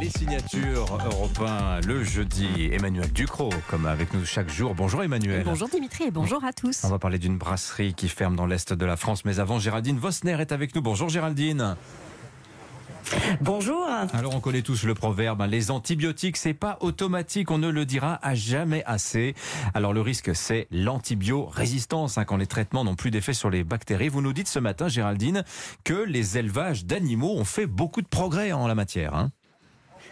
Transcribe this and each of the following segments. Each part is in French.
Les signatures européens le jeudi. Emmanuel Ducrot, comme avec nous chaque jour. Bonjour Emmanuel. Bonjour Dimitri et bonjour à tous. On va parler d'une brasserie qui ferme dans l'est de la France. Mais avant, Géraldine Vosner est avec nous. Bonjour Géraldine. Bonjour. Alors on connaît tous le proverbe, hein, les antibiotiques c'est pas automatique, on ne le dira à jamais assez. Alors le risque c'est l'antibiorésistance, hein, quand les traitements n'ont plus d'effet sur les bactéries. Vous nous dites ce matin Géraldine que les élevages d'animaux ont fait beaucoup de progrès en la matière. Hein.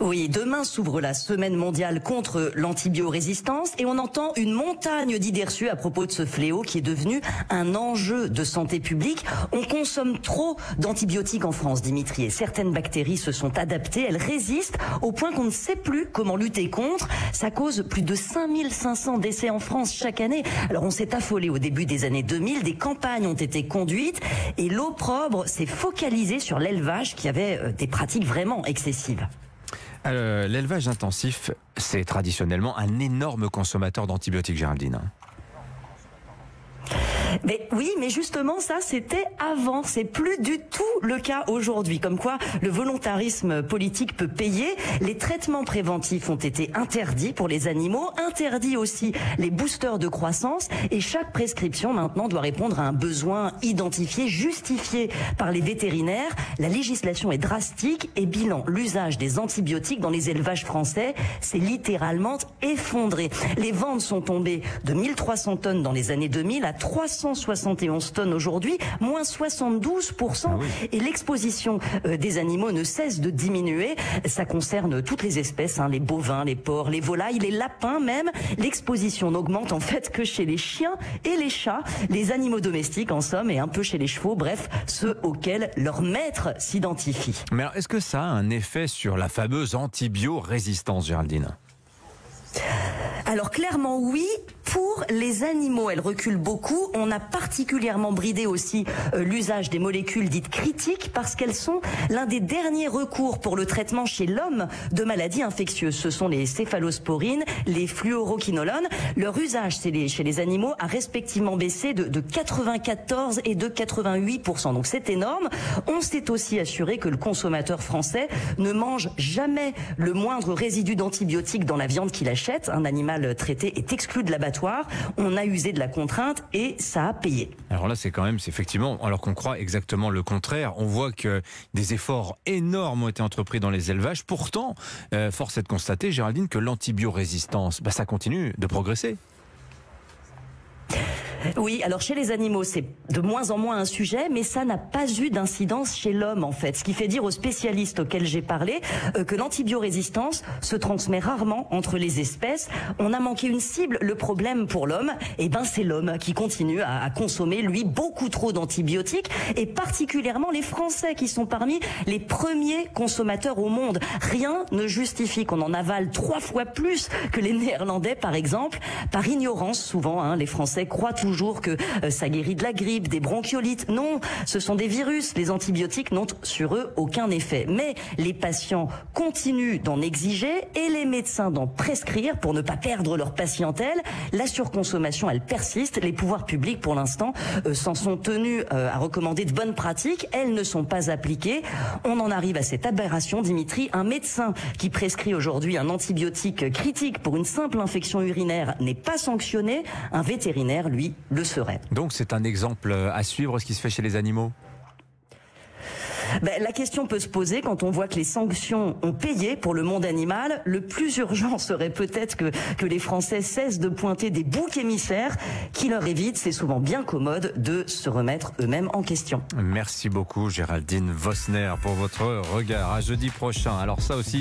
Oui, demain s'ouvre la semaine mondiale contre l'antibiorésistance et on entend une montagne d'idées reçues à propos de ce fléau qui est devenu un enjeu de santé publique. On consomme trop d'antibiotiques en France, Dimitri, et certaines bactéries se sont adaptées, elles résistent au point qu'on ne sait plus comment lutter contre. Ça cause plus de 5500 décès en France chaque année. Alors on s'est affolé au début des années 2000, des campagnes ont été conduites et l'opprobre s'est focalisé sur l'élevage qui avait euh, des pratiques vraiment excessives. Euh, L'élevage intensif, c'est traditionnellement un énorme consommateur d'antibiotiques, Géraldine. Mais oui, mais justement, ça, c'était avant. C'est plus du tout le cas aujourd'hui. Comme quoi, le volontarisme politique peut payer. Les traitements préventifs ont été interdits pour les animaux, interdits aussi les boosters de croissance. Et chaque prescription maintenant doit répondre à un besoin identifié, justifié par les vétérinaires. La législation est drastique et bilan, l'usage des antibiotiques dans les élevages français s'est littéralement effondré. Les ventes sont tombées de 1300 tonnes dans les années 2000 à 371 tonnes aujourd'hui, moins 72%. Ah oui. Et l'exposition euh, des animaux ne cesse de diminuer. Ça concerne toutes les espèces, hein, les bovins, les porcs, les volailles, les lapins même. L'exposition n'augmente en fait que chez les chiens et les chats, les animaux domestiques en somme, et un peu chez les chevaux, bref, ceux auxquels leur maître s'identifie. Mais alors, est-ce que ça a un effet sur la fameuse antibiorésistance, Géraldine? Alors clairement oui, pour les animaux, elle recule beaucoup. On a particulièrement bridé aussi euh, l'usage des molécules dites critiques parce qu'elles sont l'un des derniers recours pour le traitement chez l'homme de maladies infectieuses. Ce sont les céphalosporines, les fluoroquinolones. Leur usage chez les, animaux a respectivement baissé de, de 94 et de 88% Donc c'est énorme. On s'est aussi assuré que le consommateur français ne mange jamais le moindre résidu d'antibiotiques dans la viande qu'il achète. Un animal traité est exclu de l'abattoir. On a usé de la contrainte et ça a payé. Alors là, c'est quand même, c'est effectivement, alors qu'on croit exactement le contraire, on voit que des efforts énormes ont été entrepris dans les élevages. Pourtant, euh, force est de constater, Géraldine, que l'antibiorésistance, bah, ça continue de progresser. Oui, alors chez les animaux, c'est de moins en moins un sujet, mais ça n'a pas eu d'incidence chez l'homme en fait. Ce qui fait dire aux spécialistes auxquels j'ai parlé euh, que l'antibiorésistance se transmet rarement entre les espèces. On a manqué une cible. Le problème pour l'homme, eh ben c'est l'homme qui continue à, à consommer lui beaucoup trop d'antibiotiques et particulièrement les Français qui sont parmi les premiers consommateurs au monde. Rien ne justifie qu'on en avale trois fois plus que les Néerlandais par exemple. Par ignorance souvent, hein, les Français croient que euh, ça guérit de la grippe, des bronchiolites. Non, ce sont des virus. Les antibiotiques n'ont sur eux aucun effet. Mais les patients continuent d'en exiger et les médecins d'en prescrire pour ne pas perdre leur patientèle. La surconsommation, elle persiste. Les pouvoirs publics, pour l'instant, euh, s'en sont tenus euh, à recommander de bonnes pratiques. Elles ne sont pas appliquées. On en arrive à cette aberration, Dimitri. Un médecin qui prescrit aujourd'hui un antibiotique critique pour une simple infection urinaire n'est pas sanctionné. Un vétérinaire, lui, le serait. Donc c'est un exemple à suivre ce qui se fait chez les animaux? Ben, la question peut se poser quand on voit que les sanctions ont payé pour le monde animal. Le plus urgent serait peut-être que, que les Français cessent de pointer des boucs émissaires qui leur évitent, c'est souvent bien commode, de se remettre eux-mêmes en question. Merci beaucoup Géraldine Vosner pour votre regard. À jeudi prochain. Alors ça aussi.